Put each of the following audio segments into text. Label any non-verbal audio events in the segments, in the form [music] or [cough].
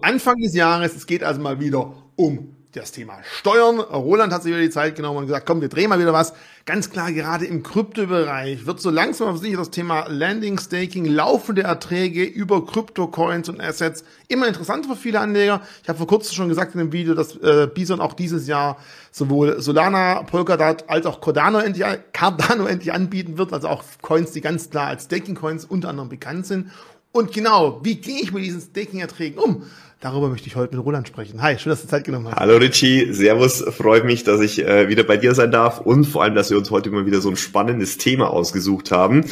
Anfang des Jahres, es geht also mal wieder um das Thema Steuern. Roland hat sich wieder die Zeit genommen und gesagt, komm, wir drehen mal wieder was. Ganz klar, gerade im Kryptobereich wird so langsam aber sicher das Thema Landing, Staking, laufende Erträge über Kryptocoins und Assets immer interessanter für viele Anleger. Ich habe vor kurzem schon gesagt in dem Video, dass äh, Bison auch dieses Jahr sowohl Solana, Polkadot als auch Cardano endlich, Cardano endlich anbieten wird, also auch Coins, die ganz klar als Staking-Coins unter anderem bekannt sind. Und genau, wie gehe ich mit diesen Staking-Erträgen um? Darüber möchte ich heute mit Roland sprechen. Hi, schön, dass du Zeit genommen hast. Hallo Richie, Servus, freut mich, dass ich äh, wieder bei dir sein darf und vor allem, dass wir uns heute mal wieder so ein spannendes Thema ausgesucht haben.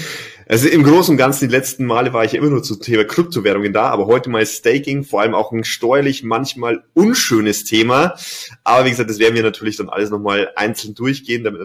Also im Großen und Ganzen, die letzten Male war ich immer nur zum Thema Kryptowährungen da, aber heute mal Staking, vor allem auch ein steuerlich manchmal unschönes Thema. Aber wie gesagt, das werden wir natürlich dann alles nochmal einzeln durchgehen, damit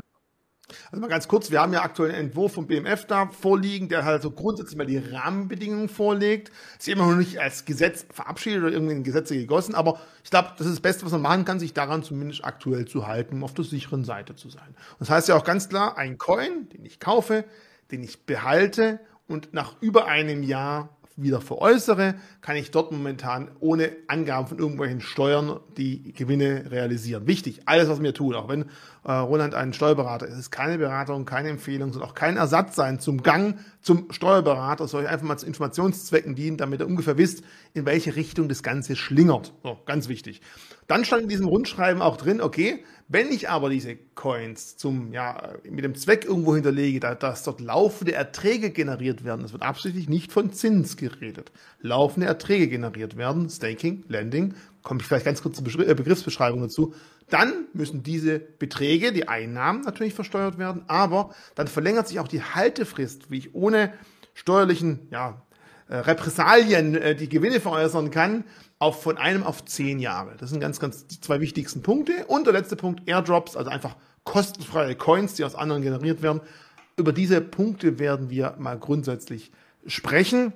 also mal ganz kurz, wir haben ja aktuell einen Entwurf vom BMF da vorliegen, der halt so grundsätzlich mal die Rahmenbedingungen vorlegt. Ist immer noch nicht als Gesetz verabschiedet oder irgendwie in Gesetze gegossen, aber ich glaube, das ist das Beste, was man machen kann, sich daran zumindest aktuell zu halten, um auf der sicheren Seite zu sein. Und das heißt ja auch ganz klar, ein Coin, den ich kaufe, den ich behalte und nach über einem Jahr wieder veräußere, kann ich dort momentan ohne Angaben von irgendwelchen Steuern die Gewinne realisieren. Wichtig, alles, was wir tun, auch wenn äh, Roland ein Steuerberater ist, ist keine Beratung, keine Empfehlung, soll auch kein Ersatz sein zum Gang zum Steuerberater, soll einfach mal zu Informationszwecken dienen, damit ihr ungefähr wisst, in welche Richtung das Ganze schlingert. So, ganz wichtig. Dann stand in diesem Rundschreiben auch drin, okay, wenn ich aber diese Coins zum, ja, mit dem Zweck irgendwo hinterlege, dass dort laufende Erträge generiert werden, das wird absichtlich nicht von Zins geredet, laufende Erträge generiert werden, Staking, Lending, komme ich vielleicht ganz kurz zur äh, Begriffsbeschreibung dazu, dann müssen diese Beträge, die Einnahmen natürlich versteuert werden, aber dann verlängert sich auch die Haltefrist, wie ich ohne steuerlichen ja, äh, Repressalien äh, die Gewinne veräußern kann, auf von einem auf zehn Jahre. Das sind ganz, ganz die zwei wichtigsten Punkte. Und der letzte Punkt, Airdrops, also einfach kostenfreie Coins, die aus anderen generiert werden. Über diese Punkte werden wir mal grundsätzlich sprechen.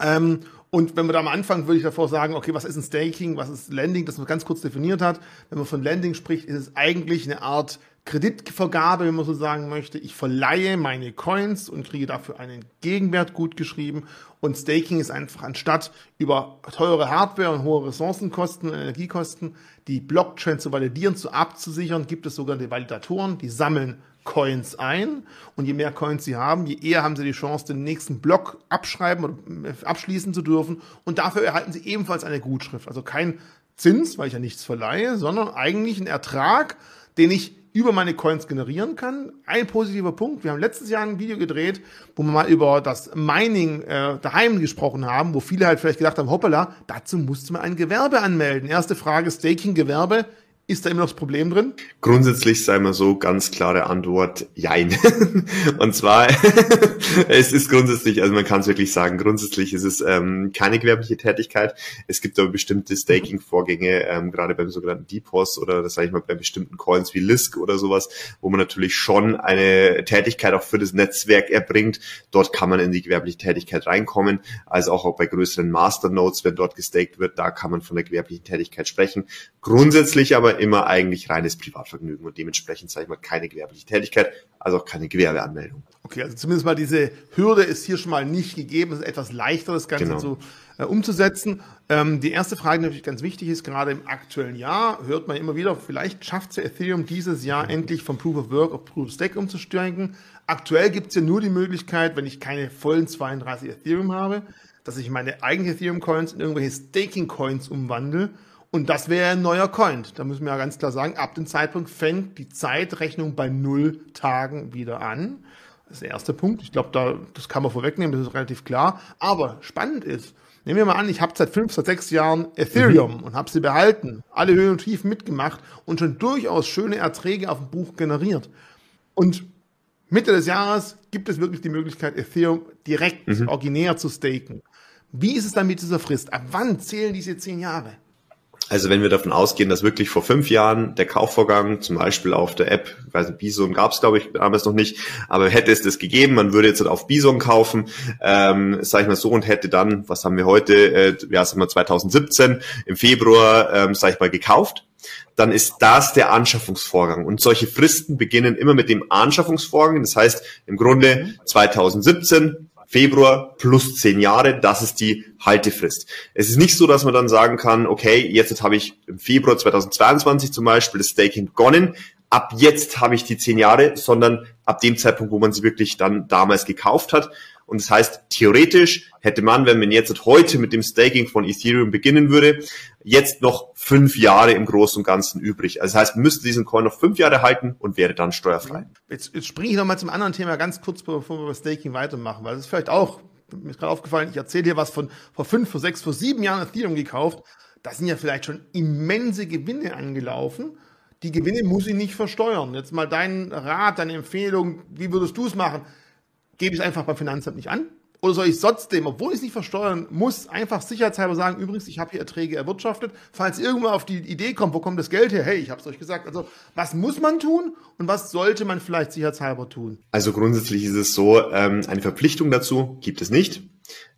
Ähm, und wenn wir da am Anfang würde ich davor sagen, okay, was ist ein Staking, was ist Lending, das man ganz kurz definiert hat. Wenn man von Lending spricht, ist es eigentlich eine Art Kreditvergabe, wenn man so sagen möchte. Ich verleihe meine Coins und kriege dafür einen Gegenwert gut geschrieben. Und Staking ist einfach anstatt über teure Hardware und hohe Ressourcenkosten und Energiekosten die Blockchain zu validieren, zu abzusichern, gibt es sogenannte Validatoren, die sammeln Coins ein. Und je mehr Coins sie haben, je eher haben sie die Chance, den nächsten Block abschreiben oder äh, abschließen zu dürfen. Und dafür erhalten sie ebenfalls eine Gutschrift. Also kein Zins, weil ich ja nichts verleihe, sondern eigentlich ein Ertrag, den ich über meine Coins generieren kann. Ein positiver Punkt, wir haben letztes Jahr ein Video gedreht, wo wir mal über das Mining äh, daheim gesprochen haben, wo viele halt vielleicht gedacht haben, hoppala, dazu musste man ein Gewerbe anmelden. Erste Frage, Staking-Gewerbe ist da immer noch das Problem drin? Grundsätzlich sei mal so ganz klare Antwort, jein. [laughs] Und zwar, [laughs] es ist grundsätzlich, also man kann es wirklich sagen, grundsätzlich ist es ähm, keine gewerbliche Tätigkeit. Es gibt aber bestimmte Staking-Vorgänge, ähm, gerade beim sogenannten Depots oder das sage ich mal bei bestimmten Coins wie Lisk oder sowas, wo man natürlich schon eine Tätigkeit auch für das Netzwerk erbringt. Dort kann man in die gewerbliche Tätigkeit reinkommen. Also auch, auch bei größeren Masternodes, wenn dort gestaked wird, da kann man von der gewerblichen Tätigkeit sprechen. Grundsätzlich aber immer eigentlich reines Privatvergnügen und dementsprechend, sage ich mal, keine gewerbliche Tätigkeit, also auch keine Gewerbeanmeldung. Okay, also zumindest mal diese Hürde ist hier schon mal nicht gegeben. Es ist etwas leichter, das Ganze genau. zu, äh, umzusetzen. Ähm, die erste Frage, die natürlich ganz wichtig ist, gerade im aktuellen Jahr, hört man immer wieder, vielleicht schafft es ja Ethereum dieses Jahr endlich vom Proof of Work auf Proof of Stake umzusteigen. Aktuell gibt es ja nur die Möglichkeit, wenn ich keine vollen 32 Ethereum habe, dass ich meine eigenen Ethereum-Coins in irgendwelche Staking-Coins umwandle und das wäre ein neuer Coin. Da müssen wir ja ganz klar sagen, ab dem Zeitpunkt fängt die Zeitrechnung bei null Tagen wieder an. Das ist der erste Punkt. Ich glaube, da, das kann man vorwegnehmen, das ist relativ klar. Aber spannend ist, nehmen wir mal an, ich habe seit fünf, seit sechs Jahren Ethereum mhm. und habe sie behalten, alle Höhen und Tiefen mitgemacht und schon durchaus schöne Erträge auf dem Buch generiert. Und Mitte des Jahres gibt es wirklich die Möglichkeit, Ethereum direkt mhm. originär zu staken. Wie ist es dann mit dieser Frist? Ab wann zählen diese zehn Jahre? Also wenn wir davon ausgehen, dass wirklich vor fünf Jahren der Kaufvorgang, zum Beispiel auf der App, ich weiß nicht, Bison gab es glaube ich damals noch nicht, aber hätte es das gegeben, man würde jetzt auf Bison kaufen, ähm, sage ich mal so, und hätte dann, was haben wir heute, äh, ja, sagen wir 2017 im Februar, ähm, sage ich mal, gekauft, dann ist das der Anschaffungsvorgang. Und solche Fristen beginnen immer mit dem Anschaffungsvorgang. Das heißt, im Grunde 2017 Februar plus zehn Jahre, das ist die Haltefrist. Es ist nicht so, dass man dann sagen kann, okay, jetzt habe ich im Februar 2022 zum Beispiel das Staking begonnen, ab jetzt habe ich die zehn Jahre, sondern ab dem Zeitpunkt, wo man sie wirklich dann damals gekauft hat. Und das heißt, theoretisch hätte man, wenn man jetzt heute mit dem Staking von Ethereum beginnen würde, jetzt noch fünf Jahre im Großen und Ganzen übrig. Also das heißt, man müsste diesen Coin noch fünf Jahre halten und wäre dann steuerfrei. Jetzt, jetzt springe ich nochmal zum anderen Thema ganz kurz, bevor wir über Staking weitermachen, weil das ist vielleicht auch, mir ist gerade aufgefallen, ich erzähle hier was von vor fünf, vor sechs, vor sieben Jahren Ethereum gekauft. Da sind ja vielleicht schon immense Gewinne angelaufen. Die Gewinne muss ich nicht versteuern. Jetzt mal dein Rat, deine Empfehlung, wie würdest du es machen? Gebe ich es einfach beim Finanzamt nicht an? Oder soll ich trotzdem, obwohl ich es nicht versteuern muss, einfach sicherheitshalber sagen, übrigens, ich habe hier Erträge erwirtschaftet, falls irgendwann auf die Idee kommt, wo kommt das Geld her? Hey, ich habe es euch gesagt. Also, was muss man tun und was sollte man vielleicht sicherheitshalber tun? Also grundsätzlich ist es so, ähm, eine Verpflichtung dazu gibt es nicht.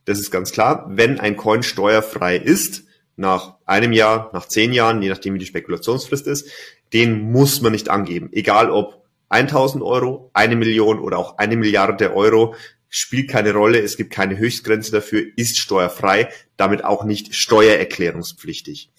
Das ist ganz klar. Wenn ein Coin steuerfrei ist, nach einem Jahr, nach zehn Jahren, je nachdem wie die Spekulationsfrist ist, den muss man nicht angeben. Egal ob 1000 Euro, eine Million oder auch eine Milliarde Euro spielt keine Rolle. Es gibt keine Höchstgrenze dafür, ist steuerfrei, damit auch nicht steuererklärungspflichtig.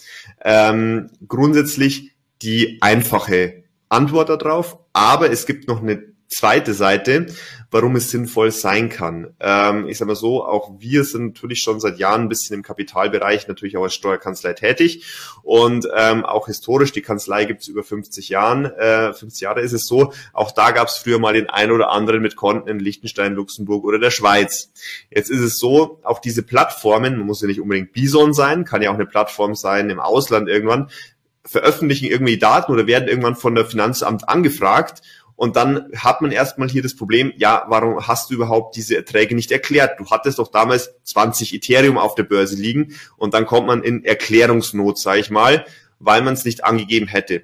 Ähm, grundsätzlich die einfache Antwort darauf, aber es gibt noch eine zweite Seite, warum es sinnvoll sein kann. Ähm, ich sage mal so, auch wir sind natürlich schon seit Jahren ein bisschen im Kapitalbereich, natürlich auch als Steuerkanzlei tätig und ähm, auch historisch, die Kanzlei gibt es über 50 Jahren, äh, 50 Jahre ist es so, auch da gab es früher mal den einen oder anderen mit Konten in Liechtenstein, Luxemburg oder der Schweiz. Jetzt ist es so, auch diese Plattformen, man muss ja nicht unbedingt Bison sein, kann ja auch eine Plattform sein im Ausland irgendwann, veröffentlichen irgendwie Daten oder werden irgendwann von der Finanzamt angefragt und dann hat man erstmal hier das Problem, ja, warum hast du überhaupt diese Erträge nicht erklärt? Du hattest doch damals 20 Ethereum auf der Börse liegen und dann kommt man in Erklärungsnot, sage ich mal, weil man es nicht angegeben hätte.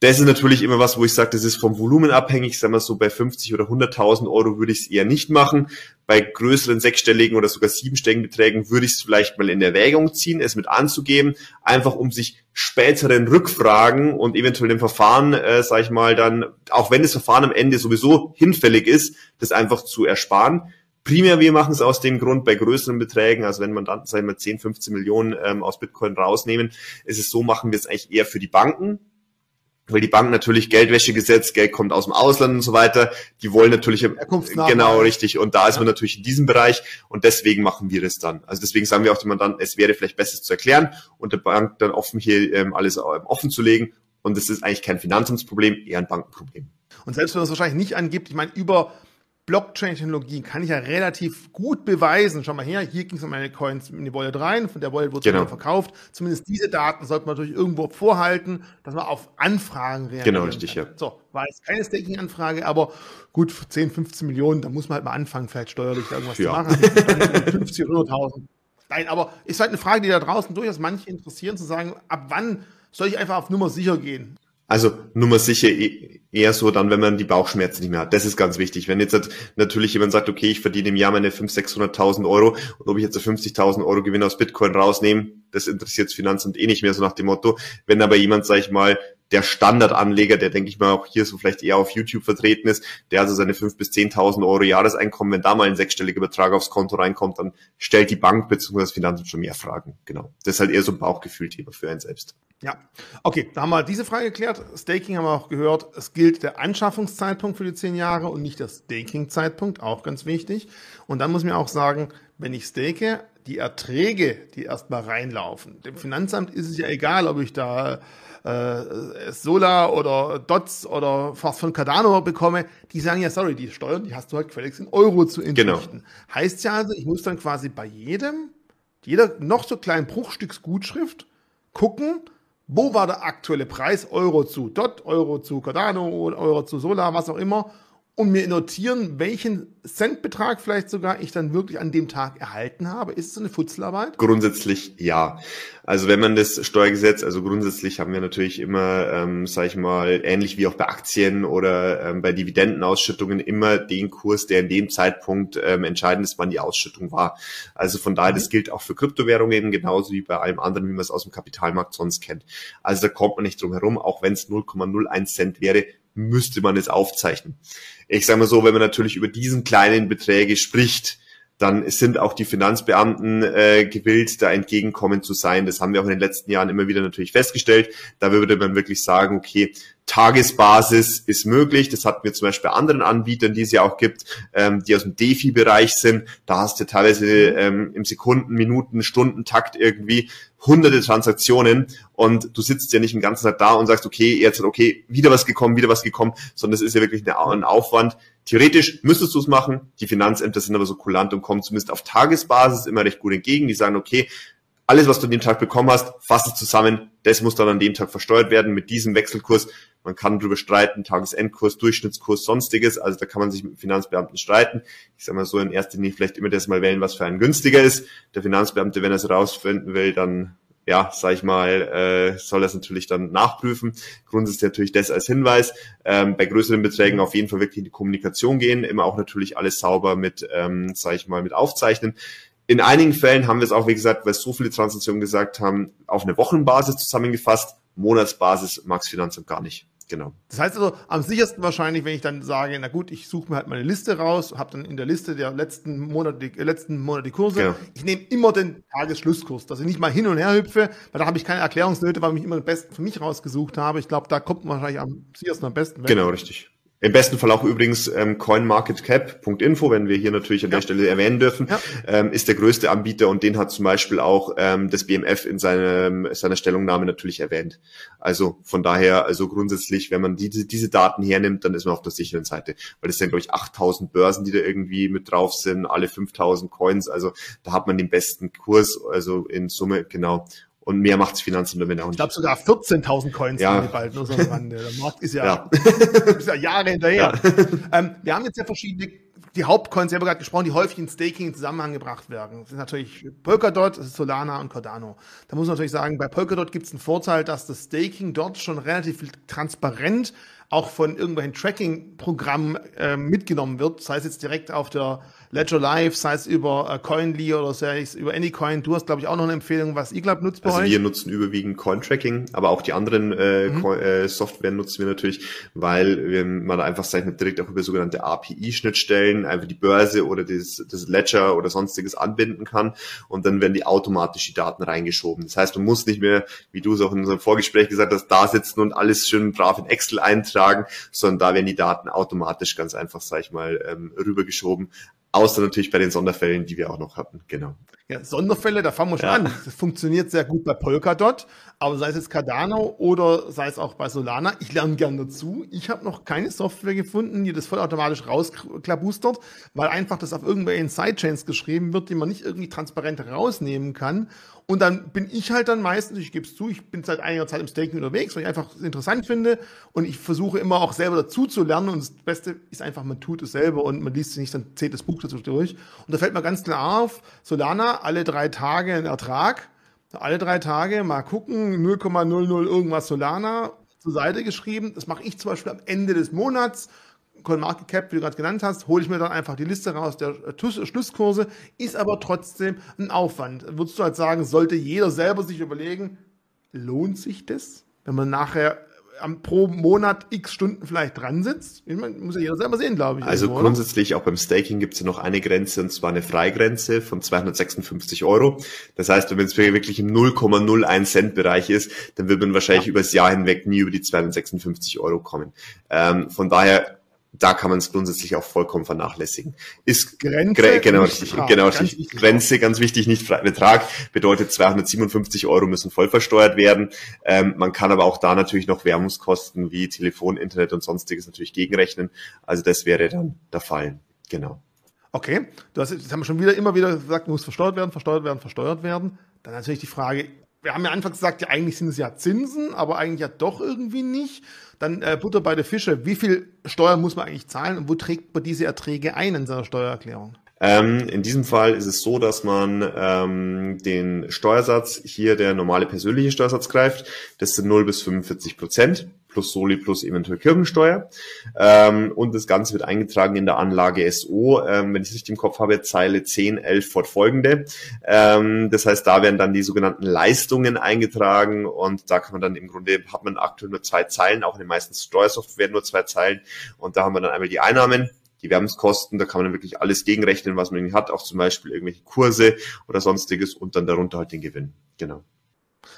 Das ist natürlich immer was, wo ich sage, das ist vom Volumen abhängig. Sagen wir so, bei 50 oder 100.000 Euro würde ich es eher nicht machen. Bei größeren sechsstelligen oder sogar siebenstelligen Beträgen würde ich es vielleicht mal in Erwägung ziehen, es mit anzugeben, einfach um sich späteren Rückfragen und eventuell dem Verfahren, äh, sage ich mal, dann, auch wenn das Verfahren am Ende sowieso hinfällig ist, das einfach zu ersparen. Primär, wir machen es aus dem Grund bei größeren Beträgen, also wenn man dann, sagen wir, 10, 15 Millionen ähm, aus Bitcoin rausnehmen, ist es so, machen wir es eigentlich eher für die Banken, weil die Banken natürlich Geldwäschegesetz, Geld kommt aus dem Ausland und so weiter, die wollen natürlich genau richtig. Und da ist man natürlich in diesem Bereich. Und deswegen machen wir das dann. Also deswegen sagen wir auch dem Mandanten, es wäre vielleicht besser zu erklären und der Bank dann offen hier ähm, alles ähm, offen zu legen. Und das ist eigentlich kein Finanzamtsproblem, eher ein Bankenproblem. Und selbst wenn man es wahrscheinlich nicht angibt, ich meine, über Blockchain-Technologie kann ich ja relativ gut beweisen. Schau mal her, hier ging es um meine Coins in die Wallet rein, von der Wallet wurde genau. verkauft. Zumindest diese Daten sollte man natürlich irgendwo vorhalten, dass man auf Anfragen reagiert. Genau, richtig, kann. ja. So, war jetzt keine Staking-Anfrage, aber gut, 10, 15 Millionen, da muss man halt mal anfangen, vielleicht steuerlich irgendwas ja. zu machen. 50, 100.000. Nein, aber ist halt eine Frage, die da draußen durchaus manche interessieren, zu sagen, ab wann soll ich einfach auf Nummer sicher gehen? Also Nummer sicher e-, eher so dann, wenn man die Bauchschmerzen nicht mehr hat. Das ist ganz wichtig. Wenn jetzt halt natürlich jemand sagt, okay, ich verdiene im Jahr meine 500.000, 600.000 Euro und ob ich jetzt 50.000 Euro Gewinn aus Bitcoin rausnehme, das interessiert das Finanzamt eh nicht mehr so nach dem Motto. Wenn aber jemand, sag ich mal, der Standardanleger, der denke ich mal auch hier so vielleicht eher auf YouTube vertreten ist, der also seine 5.000 bis 10.000 Euro Jahreseinkommen, wenn da mal ein sechsstelliger Betrag aufs Konto reinkommt, dann stellt die Bank bzw. das Finanzamt schon mehr Fragen. Genau. Das ist halt eher so ein Bauchgefühl-Thema für einen selbst. Ja, okay, da haben wir diese Frage geklärt. Staking haben wir auch gehört. Es gilt der Anschaffungszeitpunkt für die zehn Jahre und nicht der Staking-Zeitpunkt, auch ganz wichtig. Und dann muss man auch sagen, wenn ich stake, die Erträge, die erstmal reinlaufen. Dem Finanzamt ist es ja egal, ob ich da äh, Solar oder Dots oder fast von Cardano bekomme, die sagen ja, sorry, die Steuern, die hast du halt gefälligst in Euro zu entrichten. Genau. Heißt ja also, ich muss dann quasi bei jedem, jeder noch so kleinen Bruchstücks Gutschrift gucken, wo war der aktuelle Preis? Euro zu Dot, Euro zu Cardano, Euro zu Solar, was auch immer und mir notieren, welchen Centbetrag vielleicht sogar ich dann wirklich an dem Tag erhalten habe? Ist es eine Futzelarbeit? Grundsätzlich ja. Also wenn man das Steuergesetz, also grundsätzlich haben wir natürlich immer, ähm, sage ich mal, ähnlich wie auch bei Aktien oder ähm, bei Dividendenausschüttungen immer den Kurs, der in dem Zeitpunkt ähm, entscheidend ist, wann die Ausschüttung war. Also von daher, mhm. das gilt auch für Kryptowährungen eben genauso wie bei allem anderen, wie man es aus dem Kapitalmarkt sonst kennt. Also da kommt man nicht drum herum, auch wenn es 0,01 Cent wäre, müsste man es aufzeichnen. Ich sage mal so, wenn man natürlich über diesen kleinen Beträge spricht, dann sind auch die Finanzbeamten äh, gewillt, da entgegenkommen zu sein. Das haben wir auch in den letzten Jahren immer wieder natürlich festgestellt. Da würde man wirklich sagen, okay, Tagesbasis ist möglich. Das hatten wir zum Beispiel bei anderen Anbietern, die es ja auch gibt, ähm, die aus dem DeFi-Bereich sind. Da hast du teilweise ähm, im Sekunden, Minuten, Stundentakt irgendwie hunderte Transaktionen und du sitzt ja nicht den ganzen Tag da und sagst, okay, jetzt okay, wieder was gekommen, wieder was gekommen, sondern es ist ja wirklich ein Aufwand. Theoretisch müsstest du es machen. Die Finanzämter sind aber so kulant und kommen zumindest auf Tagesbasis immer recht gut entgegen. Die sagen, okay, alles, was du an dem Tag bekommen hast, fass es zusammen. Das muss dann an dem Tag versteuert werden mit diesem Wechselkurs. Man kann darüber streiten, Tagesendkurs, Durchschnittskurs, sonstiges. Also da kann man sich mit Finanzbeamten streiten. Ich sage mal so, in erster Linie vielleicht immer das mal wählen, was für einen günstiger ist. Der Finanzbeamte, wenn er es rausfinden will, dann ja, sag ich mal, äh, soll das natürlich dann nachprüfen. Grundsätzlich natürlich das als Hinweis. Ähm, bei größeren Beträgen auf jeden Fall wirklich in die Kommunikation gehen, immer auch natürlich alles sauber mit, ähm, sag ich mal, mit aufzeichnen. In einigen Fällen haben wir es auch, wie gesagt, weil so viele Transaktionen gesagt haben, auf eine Wochenbasis zusammengefasst. Monatsbasis mag's Finanzamt gar nicht. Genau. Das heißt also, am sichersten wahrscheinlich, wenn ich dann sage, na gut, ich suche mir halt meine Liste raus, habe dann in der Liste der letzten Monate, die, äh, letzten Monate die Kurse. Genau. Ich nehme immer den Tagesschlusskurs, dass ich nicht mal hin und her hüpfe, weil da habe ich keine Erklärungsnöte, weil ich immer den besten für mich rausgesucht habe. Ich glaube, da kommt man wahrscheinlich am sichersten am besten weg. Genau, richtig. Im besten Fall auch übrigens ähm, coinmarketcap.info, wenn wir hier natürlich an ja. der Stelle erwähnen dürfen, ja. ähm, ist der größte Anbieter und den hat zum Beispiel auch ähm, das BMF in seinem, seiner Stellungnahme natürlich erwähnt. Also von daher, also grundsätzlich, wenn man diese, diese Daten hernimmt, dann ist man auf der sicheren Seite, weil das sind glaube ich 8000 Börsen, die da irgendwie mit drauf sind, alle 5000 Coins, also da hat man den besten Kurs, also in Summe genau und mehr macht's Finanzamt damit auch nicht. Ich glaube sogar 14.000 Coins ja. haben die bald, nur so am Rande. Der Markt ist ja, ja. [laughs] ist ja Jahre hinterher. Ja. Ähm, wir haben jetzt ja verschiedene, die Hauptcoins, ich habe gerade gesprochen, die häufig in Staking in Zusammenhang gebracht werden. Das sind natürlich Polkadot, das Solana und Cardano. Da muss man natürlich sagen, bei Polkadot gibt es einen Vorteil, dass das Staking dort schon relativ transparent auch von irgendwelchen Tracking-Programmen äh, mitgenommen wird, sei es jetzt direkt auf der Ledger Live, sei es über äh, Coinly oder sei es über Anycoin. Du hast, glaube ich, auch noch eine Empfehlung, was eGlub nutzt bei also euch. Wir nutzen überwiegend Coin-Tracking, aber auch die anderen äh, mhm. äh, Software nutzen wir natürlich, weil wir, man einfach sag ich, direkt auch über sogenannte API-Schnittstellen einfach die Börse oder das, das Ledger oder sonstiges anbinden kann und dann werden die automatisch die Daten reingeschoben. Das heißt, man muss nicht mehr, wie du es auch in unserem Vorgespräch gesagt hast, da sitzen und alles schön brav in Excel eintragen eintragen, sondern da werden die Daten automatisch ganz einfach, sag ich mal, ähm, rübergeschoben. Außer natürlich bei den Sonderfällen, die wir auch noch hatten. Genau. Ja, Sonderfälle, da fangen wir schon ja. an. Das funktioniert sehr gut bei Polkadot, aber sei es jetzt Cardano oder sei es auch bei Solana, ich lerne gern dazu. Ich habe noch keine Software gefunden, die das vollautomatisch rausklabustert, weil einfach das auf irgendwelchen Sidechains geschrieben wird, die man nicht irgendwie transparent rausnehmen kann. Und dann bin ich halt dann meistens, ich gebe es zu, ich bin seit einiger Zeit im Staking unterwegs, weil ich einfach interessant finde und ich versuche immer auch selber dazu zu lernen und das Beste ist einfach, man tut es selber und man liest sich nicht dann zählt das Buch durch. Und da fällt mir ganz klar auf, Solana, alle drei Tage ein Ertrag, alle drei Tage mal gucken, 0,00 irgendwas Solana zur Seite geschrieben. Das mache ich zum Beispiel am Ende des Monats CoinMarketCap, wie du gerade genannt hast, hole ich mir dann einfach die Liste raus der Schlusskurse, ist aber trotzdem ein Aufwand. Würdest du halt sagen, sollte jeder selber sich überlegen, lohnt sich das, wenn man nachher am, pro Monat x Stunden vielleicht dran sitzt. Ich meine, muss ja jeder selber sehen, glaube ich. Also irgendwo, grundsätzlich auch beim Staking gibt es ja noch eine Grenze und zwar eine Freigrenze von 256 Euro. Das heißt, wenn es wirklich im 0,01 Cent Bereich ist, dann wird man wahrscheinlich ja. über das Jahr hinweg nie über die 256 Euro kommen. Ähm, von daher da kann man es grundsätzlich auch vollkommen vernachlässigen. Ist Grenze, Gre genau, richtig, Betrag, genau, ganz richtig. Grenze, ganz wichtig, nicht Betrag, bedeutet 257 Euro müssen voll versteuert werden. Ähm, man kann aber auch da natürlich noch Werbungskosten wie Telefon, Internet und sonstiges natürlich gegenrechnen. Also das wäre dann der Fall. Genau. Okay, du hast, jetzt haben wir schon wieder immer wieder gesagt, muss versteuert werden, versteuert werden, versteuert werden. Dann natürlich die Frage, wir haben ja anfangs gesagt, ja, eigentlich sind es ja Zinsen, aber eigentlich ja doch irgendwie nicht. Dann äh, Butter bei der Fische. Wie viel Steuer muss man eigentlich zahlen und wo trägt man diese Erträge ein in seiner Steuererklärung? Ähm, in diesem Fall ist es so, dass man ähm, den Steuersatz hier der normale persönliche Steuersatz greift. Das sind 0 bis 45 Prozent plus Soli plus eventuell Kirchensteuer. Ähm, und das Ganze wird eingetragen in der Anlage SO, ähm, wenn ich es richtig im Kopf habe, Zeile 10, 11 fortfolgende. Ähm, das heißt, da werden dann die sogenannten Leistungen eingetragen und da kann man dann im Grunde, hat man aktuell nur zwei Zeilen, auch in den meisten Steuersoftware nur zwei Zeilen und da haben wir dann einmal die Einnahmen, Gewerbskosten, da kann man dann wirklich alles gegenrechnen, was man hat, auch zum Beispiel irgendwelche Kurse oder sonstiges und dann darunter halt den Gewinn. Genau.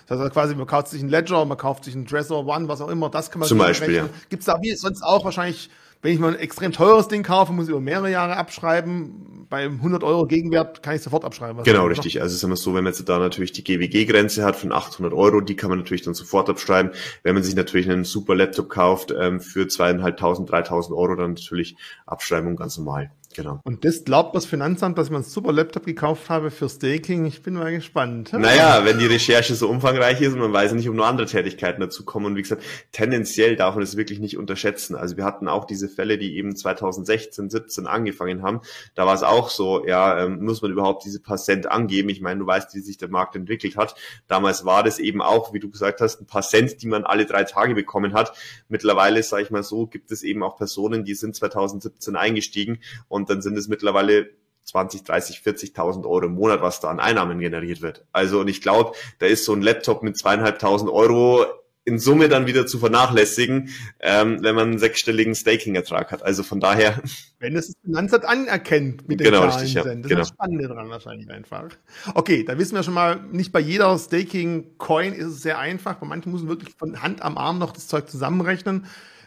Das heißt quasi, man kauft sich einen Ledger, man kauft sich einen Dresser One, was auch immer, das kann man Zum Beispiel, ja. Gibt es da wie sonst auch wahrscheinlich wenn ich mal ein extrem teures Ding kaufe, muss ich über mehrere Jahre abschreiben. Bei 100 Euro Gegenwert kann ich sofort abschreiben. Genau, richtig. Also ist immer so, wenn man jetzt da natürlich die GWG-Grenze hat von 800 Euro, die kann man natürlich dann sofort abschreiben. Wenn man sich natürlich einen super Laptop kauft ähm, für zweieinhalbtausend, dreitausend Euro, dann natürlich Abschreibung ganz normal. Genau. Und das glaubt das Finanzamt, dass mir einen super Laptop gekauft habe für Staking. Ich bin mal gespannt. Naja, wenn die Recherche so umfangreich ist und man weiß nicht, ob nur andere Tätigkeiten dazu kommen. Und wie gesagt, tendenziell darf man das wirklich nicht unterschätzen. Also wir hatten auch diese Fälle, die eben 2016, 17 angefangen haben. Da war es auch so, ja, ähm, muss man überhaupt diese paar Cent angeben? Ich meine, du weißt, wie sich der Markt entwickelt hat. Damals war das eben auch, wie du gesagt hast, ein paar Cent, die man alle drei Tage bekommen hat. Mittlerweile, sage ich mal so, gibt es eben auch Personen, die sind 2017 eingestiegen und dann sind es mittlerweile 20, 30, 40.000 Euro im Monat, was da an Einnahmen generiert wird. Also und ich glaube, da ist so ein Laptop mit zweieinhalbtausend Euro in Summe dann wieder zu vernachlässigen, ähm, wenn man einen sechsstelligen Staking-Ertrag hat. Also von daher. [laughs] Wenn es das Finanzamt anerkennt mit den genau, Zahlen richtig, ja. sind. Das genau. ist das Spannende dran wahrscheinlich einfach. Okay, da wissen wir schon mal, nicht bei jeder Staking-Coin ist es sehr einfach. Bei manchen muss man wirklich von Hand am Arm noch das Zeug zusammenrechnen.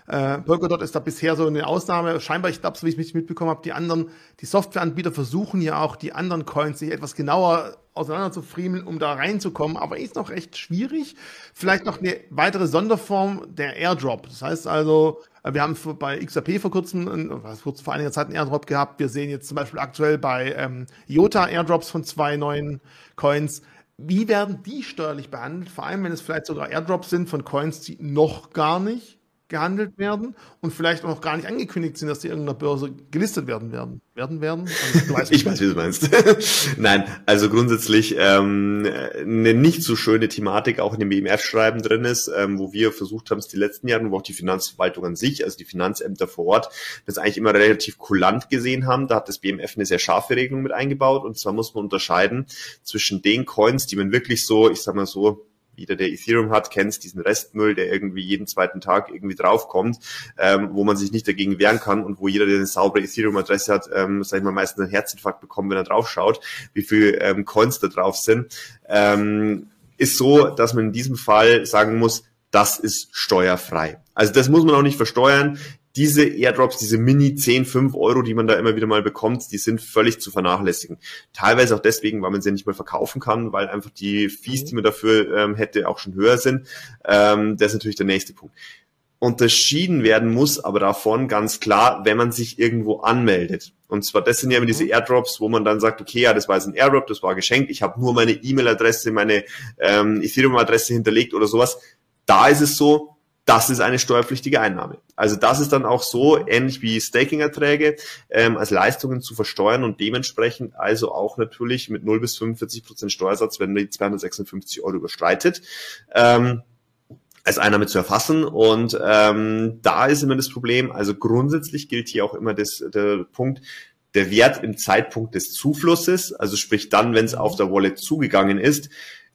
Äh, Polkadot ist da bisher so eine Ausnahme. Scheinbar, ich glaube, so wie ich mich mitbekommen habe, die anderen, die Softwareanbieter versuchen ja auch, die anderen Coins sich etwas genauer auseinander zu friemeln, um da reinzukommen, aber ist noch recht schwierig. Vielleicht noch eine weitere Sonderform der Airdrop. Das heißt also, äh, wir haben bei XRP vor kurzem, kurz vor einiger Zeit einen Airdrop gehabt. Wir sehen jetzt zum Beispiel aktuell bei ähm, IOTA Airdrops von zwei neuen Coins. Wie werden die steuerlich behandelt? Vor allem, wenn es vielleicht sogar Airdrops sind von Coins, die noch gar nicht gehandelt werden und vielleicht auch noch gar nicht angekündigt sind, dass die irgendeiner Börse gelistet werden werden. Werden werden? Also, [laughs] ich weiß, wie du meinst. [laughs] Nein, also grundsätzlich ähm, eine nicht so schöne Thematik auch in dem BMF-Schreiben drin ist, ähm, wo wir versucht haben, es die letzten Jahre, wo auch die Finanzverwaltung an sich, also die Finanzämter vor Ort, das eigentlich immer relativ kulant gesehen haben. Da hat das BMF eine sehr scharfe Regelung mit eingebaut und zwar muss man unterscheiden zwischen den Coins, die man wirklich so, ich sag mal so, jeder, der Ethereum hat, kennt diesen Restmüll, der irgendwie jeden zweiten Tag irgendwie draufkommt, ähm, wo man sich nicht dagegen wehren kann und wo jeder, der eine saubere Ethereum-Adresse hat, ähm, sag ich mal, meistens einen Herzinfarkt bekommt, wenn er draufschaut, wie viel ähm, Coins da drauf sind. Ähm, ist so, dass man in diesem Fall sagen muss, das ist steuerfrei. Also das muss man auch nicht versteuern diese Airdrops, diese Mini 10, 5 Euro, die man da immer wieder mal bekommt, die sind völlig zu vernachlässigen. Teilweise auch deswegen, weil man sie ja nicht mehr verkaufen kann, weil einfach die Fees, die man dafür ähm, hätte, auch schon höher sind. Ähm, das ist natürlich der nächste Punkt. Unterschieden werden muss aber davon ganz klar, wenn man sich irgendwo anmeldet. Und zwar, das sind ja immer diese mhm. Airdrops, wo man dann sagt, okay, ja, das war jetzt ein Airdrop, das war geschenkt, ich habe nur meine E-Mail-Adresse, meine ähm, Ethereum-Adresse hinterlegt oder sowas. Da ist es so, das ist eine steuerpflichtige Einnahme. Also das ist dann auch so, ähnlich wie Staking-Erträge, ähm, als Leistungen zu versteuern und dementsprechend also auch natürlich mit 0 bis 45 Prozent Steuersatz, wenn man die 256 Euro überstreitet. Ähm, als Einnahme zu erfassen. Und ähm, da ist immer das Problem, also grundsätzlich gilt hier auch immer das, der Punkt, der Wert im Zeitpunkt des Zuflusses, also sprich dann, wenn es auf der Wallet zugegangen ist,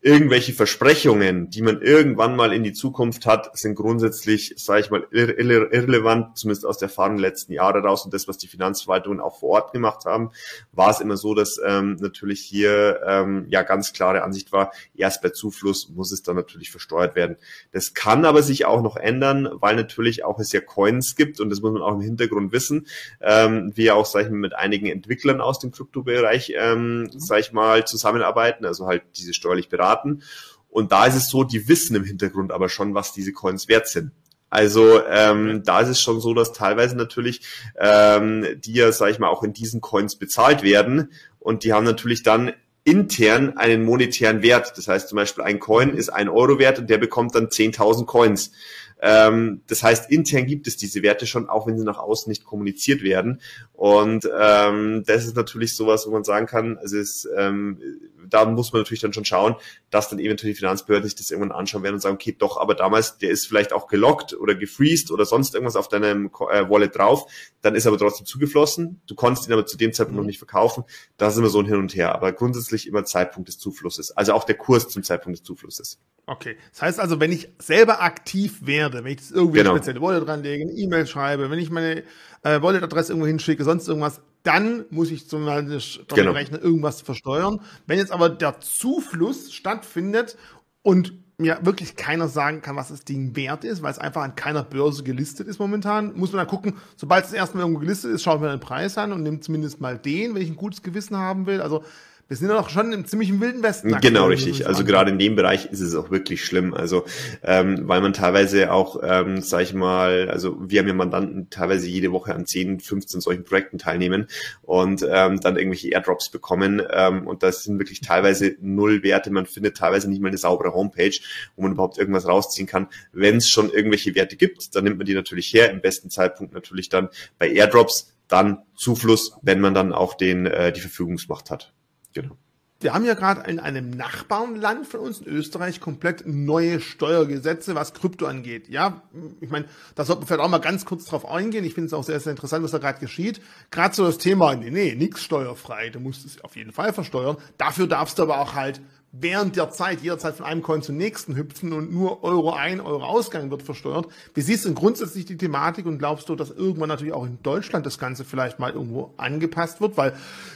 irgendwelche Versprechungen, die man irgendwann mal in die Zukunft hat, sind grundsätzlich, sage ich mal, irre irrelevant, zumindest aus der Erfahrung der letzten Jahre raus und das, was die Finanzverwaltungen auch vor Ort gemacht haben, war es immer so, dass ähm, natürlich hier ähm, ja ganz klare Ansicht war, erst bei Zufluss muss es dann natürlich versteuert werden. Das kann aber sich auch noch ändern, weil natürlich auch es ja Coins gibt und das muss man auch im Hintergrund wissen. Ähm, wir auch, sage ich mal, mit einigen Entwicklern aus dem Kryptobereich, ähm, sage ich mal, zusammenarbeiten, also halt diese steuerlich beraten Daten. Und da ist es so, die wissen im Hintergrund aber schon, was diese Coins wert sind. Also ähm, da ist es schon so, dass teilweise natürlich ähm, die ja, sag ich mal, auch in diesen Coins bezahlt werden und die haben natürlich dann intern einen monetären Wert. Das heißt zum Beispiel ein Coin ist ein Euro wert und der bekommt dann 10.000 Coins. Ähm, das heißt, intern gibt es diese Werte schon, auch wenn sie nach außen nicht kommuniziert werden. Und ähm, das ist natürlich sowas, wo man sagen kann, also es, ähm, da muss man natürlich dann schon schauen, dass dann eventuell die Finanzbehörden sich das irgendwann anschauen werden und sagen, okay, doch, aber damals, der ist vielleicht auch gelockt oder gefreezed oder sonst irgendwas auf deinem äh, Wallet drauf, dann ist aber trotzdem zugeflossen. Du konntest ihn aber zu dem Zeitpunkt noch nicht verkaufen. Das ist immer so ein Hin und Her, aber grundsätzlich immer Zeitpunkt des Zuflusses. Also auch der Kurs zum Zeitpunkt des Zuflusses. Okay. Das heißt also, wenn ich selber aktiv wäre, Werte. Wenn ich irgendwie genau. spezielle Wallet dranlege, eine E-Mail schreibe, wenn ich meine äh, Wallet-Adresse irgendwo hinschicke, sonst irgendwas, dann muss ich zum Beispiel genau. rechnen, irgendwas versteuern. Wenn jetzt aber der Zufluss stattfindet und mir wirklich keiner sagen kann, was das Ding wert ist, weil es einfach an keiner Börse gelistet ist momentan, muss man dann gucken, sobald es erstmal irgendwo gelistet ist, schaut man den Preis an und nimmt zumindest mal den, wenn ich ein gutes Gewissen haben will. Also wir sind ja doch schon im ziemlichen wilden Westen. Genau, richtig. Also gerade in dem Bereich ist es auch wirklich schlimm. Also ähm, weil man teilweise auch, ähm, sag ich mal, also wir haben ja Mandanten teilweise jede Woche an 10, 15 solchen Projekten teilnehmen und ähm, dann irgendwelche Airdrops bekommen. Ähm, und das sind wirklich teilweise null Werte. Man findet teilweise nicht mal eine saubere Homepage, wo man überhaupt irgendwas rausziehen kann. Wenn es schon irgendwelche Werte gibt, dann nimmt man die natürlich her. Im besten Zeitpunkt natürlich dann bei Airdrops dann Zufluss, wenn man dann auch den äh, die Verfügungsmacht hat. Genau. Wir haben ja gerade in einem Nachbarland von uns in Österreich komplett neue Steuergesetze, was Krypto angeht. Ja, ich meine, da sollten wir vielleicht auch mal ganz kurz drauf eingehen. Ich finde es auch sehr, sehr interessant, was da gerade geschieht. Gerade so das Thema, nee, nee, nix steuerfrei. Du musst es auf jeden Fall versteuern. Dafür darfst du aber auch halt während der Zeit jederzeit von einem Coin zum nächsten hüpfen und nur Euro ein, Euro Ausgang wird versteuert. Wie siehst du grundsätzlich die Thematik und glaubst du, dass irgendwann natürlich auch in Deutschland das Ganze vielleicht mal irgendwo angepasst wird? Weil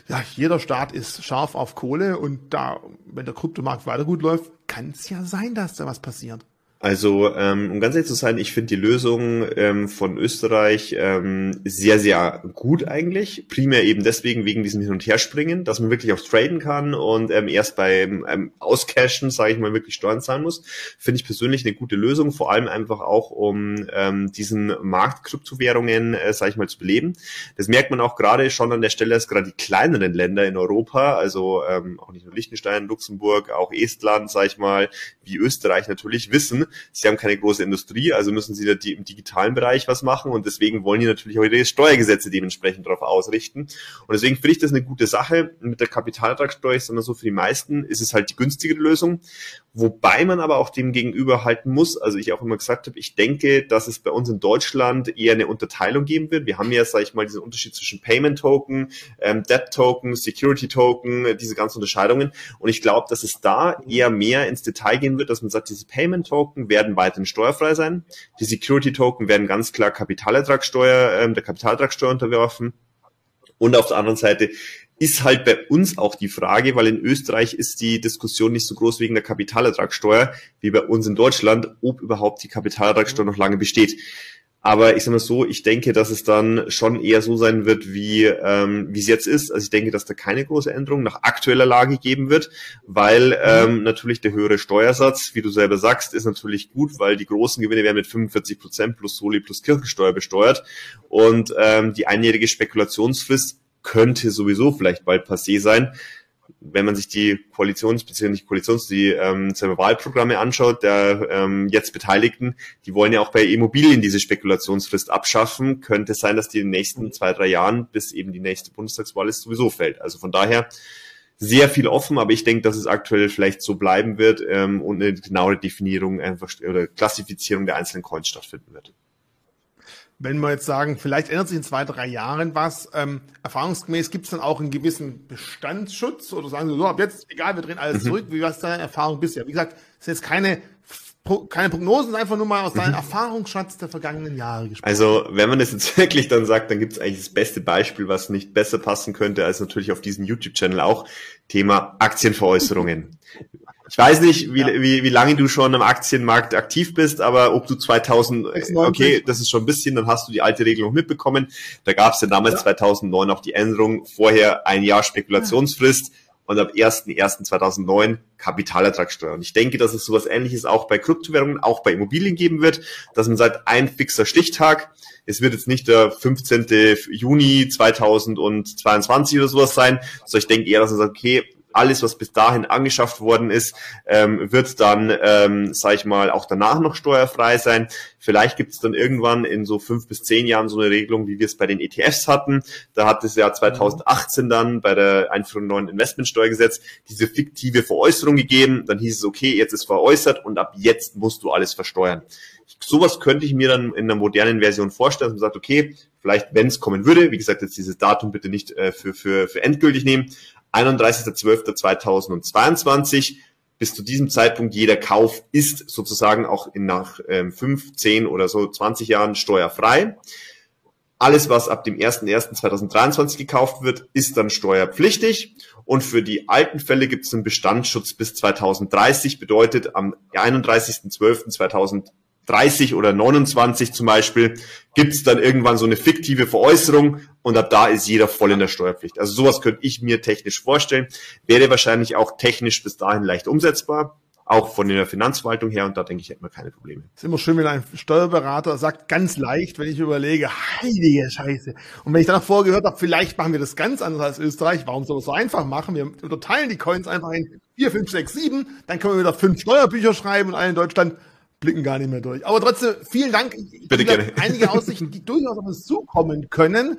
ja, jeder Staat ist scharf auf Kohle und da, wenn der Kryptomarkt weiter gut läuft, kann es ja sein, dass da was passiert. Also, ähm, um ganz ehrlich zu sein, ich finde die Lösung ähm, von Österreich ähm, sehr, sehr gut eigentlich. Primär eben deswegen, wegen diesem Hin- und Herspringen, dass man wirklich auch traden kann und ähm, erst beim ähm, Auscashen, sage ich mal, wirklich Steuern zahlen muss. Finde ich persönlich eine gute Lösung, vor allem einfach auch, um ähm, diesen Markt Kryptowährungen, äh, sage ich mal, zu beleben. Das merkt man auch gerade schon an der Stelle, dass gerade die kleineren Länder in Europa, also ähm, auch nicht nur Liechtenstein, Luxemburg, auch Estland, sage ich mal, wie Österreich natürlich wissen, sie haben keine große Industrie, also müssen sie im digitalen Bereich was machen und deswegen wollen die natürlich auch ihre Steuergesetze dementsprechend darauf ausrichten. Und deswegen finde ich das eine gute Sache. Mit der Kapitalertragssteuer, ich so, für die meisten ist es halt die günstigere Lösung. Wobei man aber auch dem gegenüber halten muss, also ich auch immer gesagt habe, ich denke, dass es bei uns in Deutschland eher eine Unterteilung geben wird. Wir haben ja, sage ich mal, diesen Unterschied zwischen Payment Token, ähm, Debt Token, Security Token, diese ganzen Unterscheidungen. Und ich glaube, dass es da eher mehr ins Detail gehen wird, dass man sagt, diese Payment Token werden weiterhin steuerfrei sein. Die Security Token werden ganz klar Kapitalertragssteuer, ähm, der Kapitalertragssteuer unterworfen. Und auf der anderen Seite ist halt bei uns auch die Frage, weil in Österreich ist die Diskussion nicht so groß wegen der Kapitalertragssteuer wie bei uns in Deutschland, ob überhaupt die Kapitalertragssteuer noch lange besteht. Aber ich sage mal so, ich denke, dass es dann schon eher so sein wird, wie, ähm, wie es jetzt ist. Also ich denke, dass da keine große Änderung nach aktueller Lage geben wird, weil ähm, natürlich der höhere Steuersatz, wie du selber sagst, ist natürlich gut, weil die großen Gewinne werden mit 45 Prozent plus Soli plus Kirchensteuer besteuert. Und ähm, die einjährige Spekulationsfrist könnte sowieso vielleicht bald passé sein wenn man sich die Koalitions- bzw. nicht Koalitions-, die ähm, Wahlprogramme anschaut, der ähm, jetzt Beteiligten, die wollen ja auch bei Immobilien diese Spekulationsfrist abschaffen. Könnte sein, dass die in den nächsten zwei, drei Jahren, bis eben die nächste Bundestagswahl ist, sowieso fällt. Also von daher sehr viel offen, aber ich denke, dass es aktuell vielleicht so bleiben wird ähm, und eine genaue Definierung einfach oder Klassifizierung der einzelnen Coins stattfinden wird wenn wir jetzt sagen, vielleicht ändert sich in zwei, drei Jahren was, ähm, erfahrungsgemäß gibt es dann auch einen gewissen Bestandsschutz oder sagen Sie so, ab jetzt, egal, wir drehen alles mhm. zurück, wie war es deine Erfahrung bisher? Wie gesagt, es sind jetzt keine keine Prognosen, einfach nur mal aus deinem mhm. Erfahrungsschatz der vergangenen Jahre gesprochen. Also, wenn man das jetzt [laughs] wirklich dann sagt, dann gibt es eigentlich das beste Beispiel, was nicht besser passen könnte, als natürlich auf diesem YouTube-Channel auch, Thema Aktienveräußerungen. Ich weiß nicht, wie, ja. wie, wie lange du schon am Aktienmarkt aktiv bist, aber ob du 2000, 96. okay, das ist schon ein bisschen, dann hast du die alte Regelung mitbekommen. Da gab es ja damals ja. 2009 auch die Änderung, vorher ein Jahr Spekulationsfrist und ab 1.1.2009 Kapitalertragssteuer. Und ich denke, dass es sowas ähnliches auch bei Kryptowährungen, auch bei Immobilien geben wird, dass man sagt, ein fixer Stichtag, es wird jetzt nicht der 15. Juni 2022 oder sowas sein, sondern ich denke eher, dass man sagt, okay, alles, was bis dahin angeschafft worden ist, ähm, wird dann, ähm, sage ich mal, auch danach noch steuerfrei sein. Vielleicht gibt es dann irgendwann in so fünf bis zehn Jahren so eine Regelung, wie wir es bei den ETFs hatten. Da hat es ja 2018 dann bei der Einführung neuen Investmentsteuergesetz diese fiktive Veräußerung gegeben. Dann hieß es, okay, jetzt ist veräußert und ab jetzt musst du alles versteuern. Sowas könnte ich mir dann in einer modernen Version vorstellen, dass man sagt, okay, vielleicht, wenn es kommen würde, wie gesagt, jetzt dieses Datum bitte nicht äh, für, für, für endgültig nehmen, 31.12.2022 bis zu diesem Zeitpunkt jeder Kauf ist sozusagen auch in nach ähm, 5, 10 oder so 20 Jahren steuerfrei. Alles, was ab dem 01.01.2023 gekauft wird, ist dann steuerpflichtig. Und für die alten Fälle gibt es einen Bestandsschutz bis 2030, bedeutet am 31.12.2030 30 oder 29 zum Beispiel, gibt es dann irgendwann so eine fiktive Veräußerung und ab da ist jeder voll in der Steuerpflicht. Also sowas könnte ich mir technisch vorstellen. Wäre wahrscheinlich auch technisch bis dahin leicht umsetzbar auch von der Finanzverwaltung her und da denke ich, hätten wir keine Probleme. ist immer schön, wenn ein Steuerberater sagt, ganz leicht, wenn ich überlege, heilige Scheiße. Und wenn ich dann noch vorher gehört habe, vielleicht machen wir das ganz anders als Österreich, warum soll es so einfach machen? Wir unterteilen die Coins einfach in 4, 5, 6, 7, dann können wir wieder fünf Steuerbücher schreiben und alle in Deutschland blicken gar nicht mehr durch. Aber trotzdem, vielen Dank. Bitte gerne. Einige Aussichten, die durchaus auf uns zukommen können.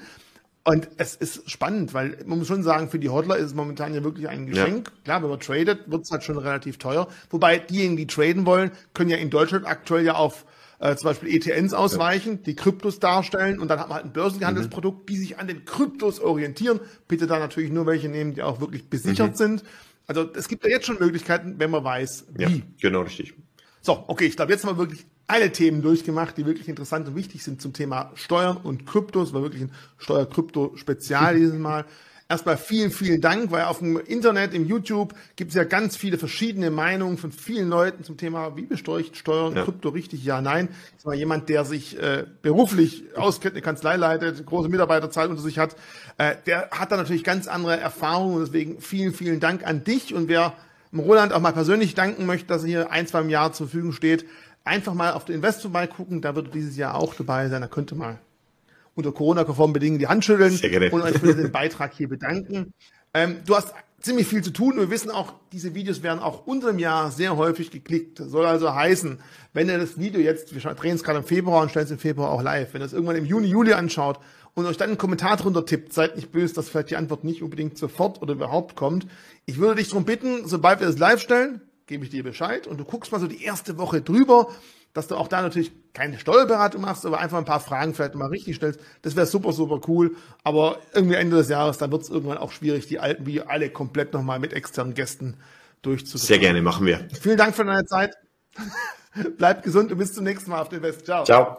Und es ist spannend, weil man muss schon sagen, für die Hodler ist es momentan ja wirklich ein Geschenk. Ja. Klar, wenn man tradet, wird es halt schon relativ teuer. Wobei diejenigen, die traden wollen, können ja in Deutschland aktuell ja auf äh, zum Beispiel ETNs ausweichen, ja. die Kryptos darstellen und dann hat man halt ein Börsengehandelsprodukt, mhm. die sich an den Kryptos orientieren. Bitte da natürlich nur welche nehmen, die auch wirklich besichert mhm. sind. Also es gibt ja jetzt schon Möglichkeiten, wenn man weiß, wie. Ja, genau richtig. So, okay, ich glaube, jetzt haben wir wirklich alle Themen durchgemacht, die wirklich interessant und wichtig sind zum Thema Steuern und Kryptos. War wirklich ein Steuer-Krypto-Spezial [laughs] dieses Mal. Erstmal vielen, vielen Dank, weil auf dem Internet, im YouTube gibt es ja ganz viele verschiedene Meinungen von vielen Leuten zum Thema, wie besteuere ich Steuern, ja. Krypto richtig, ja, nein. Das war jemand, der sich äh, beruflich auskennt, eine Kanzlei leitet, große Mitarbeiterzahl unter sich hat, äh, der hat da natürlich ganz andere Erfahrungen und deswegen vielen, vielen Dank an dich und wer Roland auch mal persönlich danken möchte, dass er hier ein, zwei im Jahr zur Verfügung steht. Einfach mal auf den Invest gucken, da wird dieses Jahr auch dabei sein. Da könnte mal unter Corona-konformen Bedingungen die Hand schütteln und euch für den Beitrag hier bedanken. Ähm, du hast ziemlich viel zu tun. Wir wissen auch, diese Videos werden auch unter dem Jahr sehr häufig geklickt. Das soll also heißen, wenn ihr das Video jetzt, wir drehen es gerade im Februar und stellen es im Februar auch live, wenn ihr es irgendwann im Juni, Juli anschaut und euch dann einen Kommentar drunter tippt, seid nicht böse, dass vielleicht die Antwort nicht unbedingt sofort oder überhaupt kommt. Ich würde dich darum bitten, sobald wir das live stellen, gebe ich dir Bescheid und du guckst mal so die erste Woche drüber, dass du auch da natürlich keine Steuerberatung machst, aber einfach ein paar Fragen vielleicht mal richtig stellst. Das wäre super, super cool. Aber irgendwie Ende des Jahres, dann wird es irgendwann auch schwierig, die alten wie alle komplett nochmal mit externen Gästen durchzuführen. Sehr gerne, machen wir. Vielen Dank für deine Zeit. [laughs] Bleib gesund und bis zum nächsten Mal auf dem West. Ciao. Ciao.